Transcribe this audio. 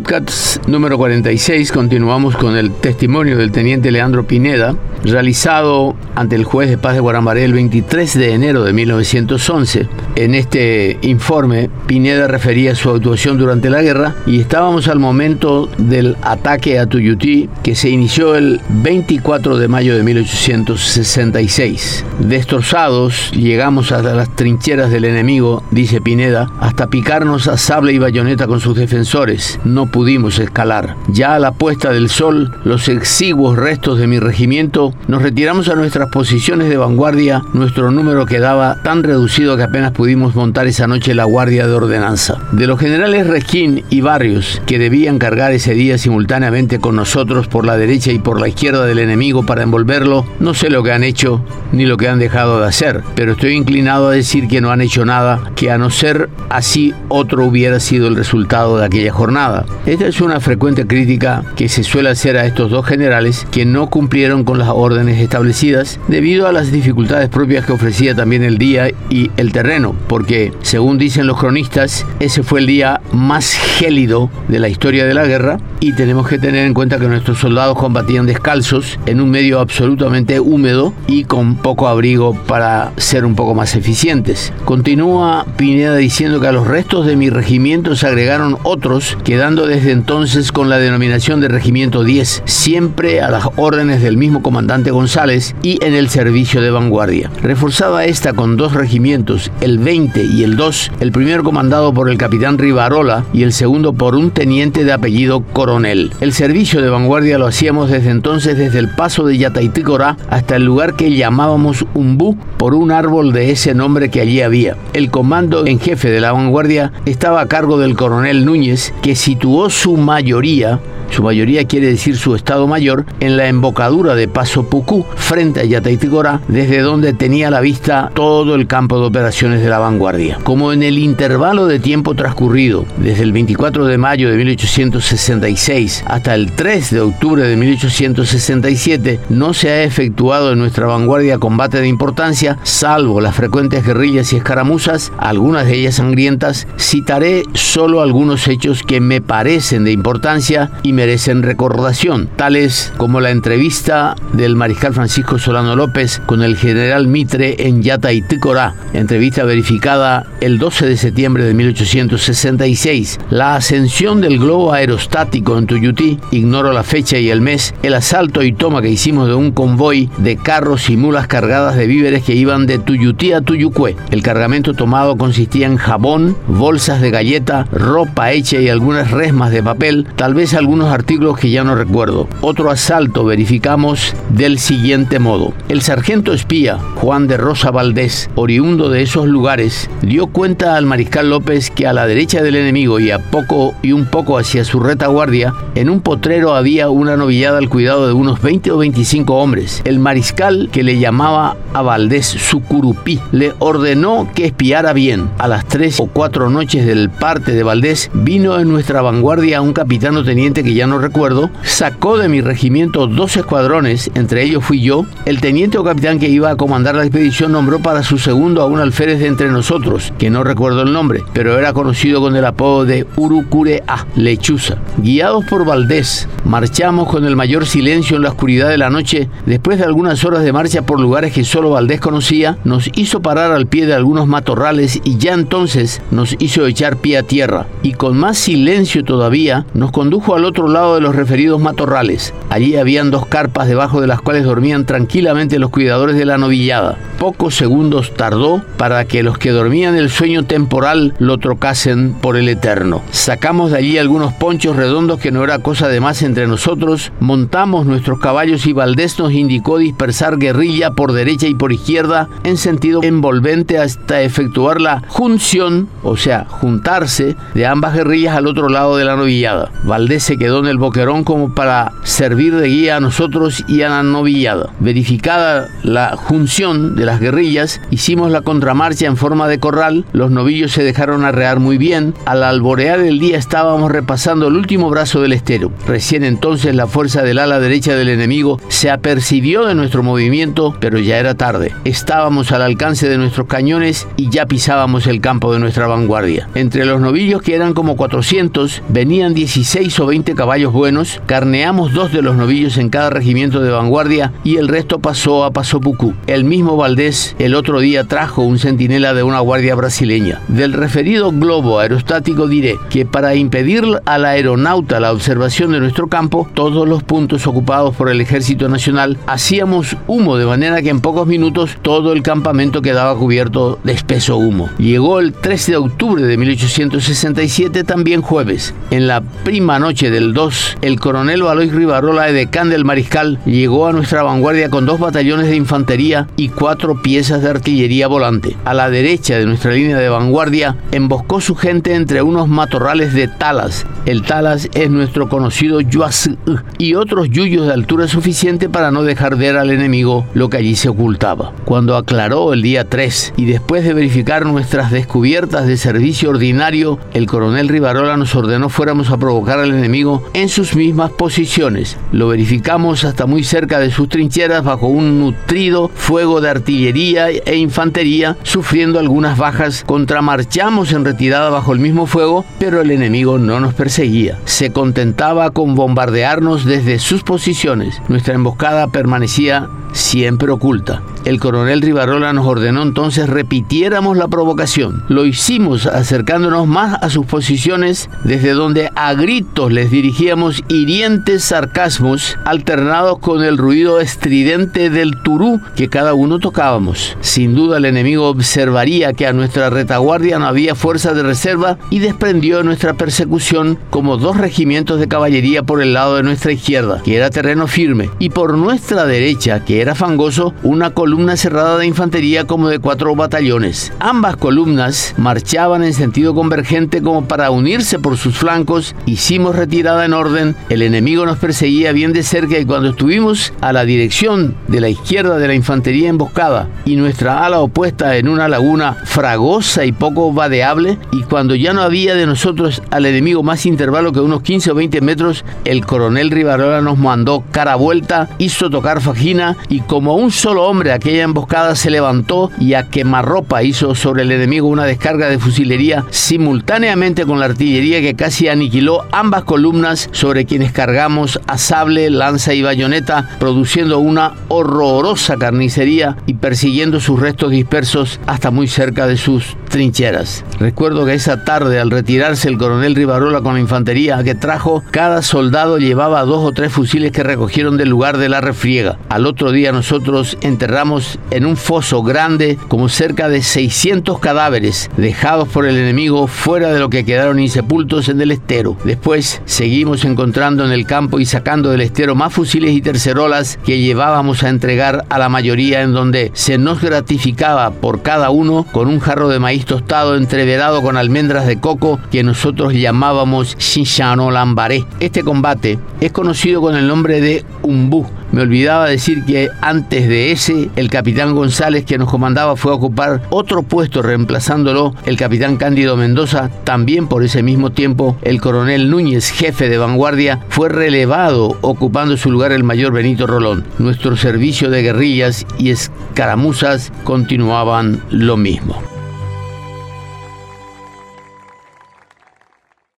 podcast número 46 continuamos con el testimonio del teniente Leandro Pineda, realizado ante el juez de paz de Guarambaré el 23 de enero de 1911. En este informe, Pineda refería su actuación durante la guerra y estábamos al momento del ataque a Tuyutí que se inició el 24 de mayo de 1866. Destrozados, llegamos a las trincheras del enemigo, dice Pineda, hasta picarnos a sable y bayoneta con sus defensores. No pudimos escalar. Ya a la puesta del sol, los exiguos restos de mi regimiento, nos retiramos a nuestras posiciones de vanguardia. Nuestro número quedaba tan reducido que apenas pudimos montar esa noche la guardia de ordenanza. De los generales Resquín y Barrios, que debían cargar ese día simultáneamente con nosotros por la derecha y por la izquierda del enemigo para envolverlo, no sé lo que han hecho ni lo que han dejado de hacer, pero estoy inclinado a decir que no han hecho nada, que a no ser así otro hubiera sido el resultado de aquella jornada. Esta es una frecuente crítica que se suele hacer a estos dos generales que no cumplieron con las órdenes establecidas debido a las dificultades propias que ofrecía también el día y el terreno, porque según dicen los cronistas, ese fue el día más gélido de la historia de la guerra y tenemos que tener en cuenta que nuestros soldados combatían descalzos en un medio absolutamente húmedo y con poco abrigo para ser un poco más eficientes. Continúa Pineda diciendo que a los restos de mi regimiento se agregaron otros, quedando desde entonces con la denominación de Regimiento 10, siempre a las órdenes del mismo comandante González y en el servicio de vanguardia. Reforzada esta con dos regimientos, el 20 y el 2, el primero comandado por el capitán Rivarola y el segundo por un teniente de apellido Coronel. El servicio de vanguardia lo hacíamos desde entonces desde el paso de Yataitícora hasta el lugar que llamábamos Umbú por un árbol de ese nombre que allí había. El comando en jefe de la vanguardia estaba a cargo del coronel Núñez, que situó su mayoría su mayoría quiere decir su estado mayor, en la embocadura de Paso Pucú, frente a Yataiticora, desde donde tenía la vista todo el campo de operaciones de la vanguardia. Como en el intervalo de tiempo transcurrido, desde el 24 de mayo de 1866 hasta el 3 de octubre de 1867, no se ha efectuado en nuestra vanguardia combate de importancia, salvo las frecuentes guerrillas y escaramuzas, algunas de ellas sangrientas, citaré solo algunos hechos que me parecen de importancia y merecen recordación, tales como la entrevista del mariscal Francisco Solano López con el general Mitre en Yata y Ticorá, entrevista verificada el 12 de septiembre de 1866, la ascensión del globo aerostático en Tuyutí, ignoro la fecha y el mes, el asalto y toma que hicimos de un convoy de carros y mulas cargadas de víveres que iban de Tuyutí a Tuyucué. El cargamento tomado consistía en jabón, bolsas de galleta, ropa hecha y algunas resmas de papel, tal vez algunos artículos que ya no recuerdo. Otro asalto verificamos del siguiente modo. El sargento espía Juan de Rosa Valdés, oriundo de esos lugares, dio cuenta al mariscal López que a la derecha del enemigo y a poco y un poco hacia su retaguardia, en un potrero había una novillada al cuidado de unos 20 o 25 hombres. El mariscal que le llamaba a Valdés su curupí le ordenó que espiara bien. A las tres o cuatro noches del parte de Valdés vino en nuestra vanguardia un capitán o teniente que ya no recuerdo, sacó de mi regimiento dos escuadrones, entre ellos fui yo, el teniente o capitán que iba a comandar la expedición nombró para su segundo a un alférez de entre nosotros, que no recuerdo el nombre, pero era conocido con el apodo de Urucure A, lechuza. Por Valdés, marchamos con el mayor silencio en la oscuridad de la noche, después de algunas horas de marcha por lugares que solo Valdés conocía, nos hizo parar al pie de algunos matorrales y ya entonces nos hizo echar pie a tierra, y con más silencio todavía nos condujo al otro lado de los referidos matorrales. Allí habían dos carpas debajo de las cuales dormían tranquilamente los cuidadores de la novillada. Pocos segundos tardó para que los que dormían el sueño temporal lo trocasen por el eterno. Sacamos de allí algunos ponchos redondos que no era cosa de más entre nosotros, montamos nuestros caballos y Valdés nos indicó dispersar guerrilla por derecha y por izquierda en sentido envolvente hasta efectuar la junción, o sea, juntarse de ambas guerrillas al otro lado de la novillada. Valdés se quedó en el boquerón como para servir de guía a nosotros y a la novillada. Verificada la junción de las guerrillas, hicimos la contramarcha en forma de corral, los novillos se dejaron arrear muy bien, al alborear el día estábamos repasando el último brazo del estero. Recién entonces la fuerza del ala derecha del enemigo se apercibió de nuestro movimiento, pero ya era tarde. Estábamos al alcance de nuestros cañones y ya pisábamos el campo de nuestra vanguardia. Entre los novillos, que eran como 400, venían 16 o 20 caballos buenos, carneamos dos de los novillos en cada regimiento de vanguardia y el resto pasó a Paso Pucú. El mismo Valdés el otro día trajo un centinela de una guardia brasileña. Del referido globo aerostático diré que para impedir al aeronauta la observación de nuestro campo, todos los puntos ocupados por el Ejército Nacional hacíamos humo de manera que en pocos minutos todo el campamento quedaba cubierto de espeso humo. Llegó el 13 de octubre de 1867, también jueves. En la prima noche del 2, el coronel Valois Rivarola, decán del Mariscal, llegó a nuestra vanguardia con dos batallones de infantería y cuatro piezas de artillería volante. A la derecha de nuestra línea de vanguardia, emboscó su gente entre unos matorrales de talas. El talas es nuestro conocido yuas y otros yuyos de altura suficiente para no dejar ver al enemigo lo que allí se ocultaba. Cuando aclaró el día 3 y después de verificar nuestras descubiertas de servicio ordinario, el coronel Rivarola nos ordenó fuéramos a provocar al enemigo en sus mismas posiciones. Lo verificamos hasta muy cerca de sus trincheras bajo un nutrido fuego de artillería e infantería, sufriendo algunas bajas. Contramarchamos en retirada bajo el mismo fuego, pero el enemigo no nos perseguía. Se contentaba con bombardearnos desde sus posiciones. Nuestra emboscada permanecía siempre oculta. El coronel Rivarola nos ordenó entonces repitiéramos la provocación. Lo hicimos acercándonos más a sus posiciones desde donde a gritos les dirigíamos hirientes sarcasmos alternados con el ruido estridente del turú que cada uno tocábamos. Sin duda el enemigo observaría que a nuestra retaguardia no había fuerza de reserva y desprendió nuestra persecución como dos de caballería por el lado de nuestra izquierda, que era terreno firme, y por nuestra derecha, que era fangoso, una columna cerrada de infantería como de cuatro batallones. Ambas columnas marchaban en sentido convergente como para unirse por sus flancos. Hicimos retirada en orden, el enemigo nos perseguía bien de cerca y cuando estuvimos a la dirección de la izquierda de la infantería emboscada y nuestra ala opuesta en una laguna fragosa y poco vadeable, y cuando ya no había de nosotros al enemigo más intervalo que unos 15 o 20 metros, el coronel Rivarola nos mandó cara vuelta, hizo tocar fajina y como un solo hombre aquella emboscada se levantó y a quemarropa hizo sobre el enemigo una descarga de fusilería simultáneamente con la artillería que casi aniquiló ambas columnas sobre quienes cargamos a sable, lanza y bayoneta, produciendo una horrorosa carnicería y persiguiendo sus restos dispersos hasta muy cerca de sus trincheras. Recuerdo que esa tarde al retirarse el coronel Rivarola con la infantería que trajo, cada soldado llevaba dos o tres fusiles que recogieron del lugar de la refriega. Al otro día nosotros enterramos en un foso grande como cerca de 600 cadáveres dejados por el enemigo fuera de lo que quedaron insepultos en el estero. Después seguimos encontrando en el campo y sacando del estero más fusiles y tercerolas que llevábamos a entregar a la mayoría en donde se nos gratificaba por cada uno con un jarro de maíz tostado entreverado con almendras de coco que nosotros llamábamos Shinshano Este combate es conocido con el nombre de Umbú. Me olvidaba decir que antes de ese, el capitán González que nos comandaba fue a ocupar otro puesto reemplazándolo el capitán Cándido Mendoza. También por ese mismo tiempo, el coronel Núñez, jefe de vanguardia, fue relevado ocupando su lugar el mayor Benito Rolón. Nuestro servicio de guerrillas y escaramuzas continuaban lo mismo.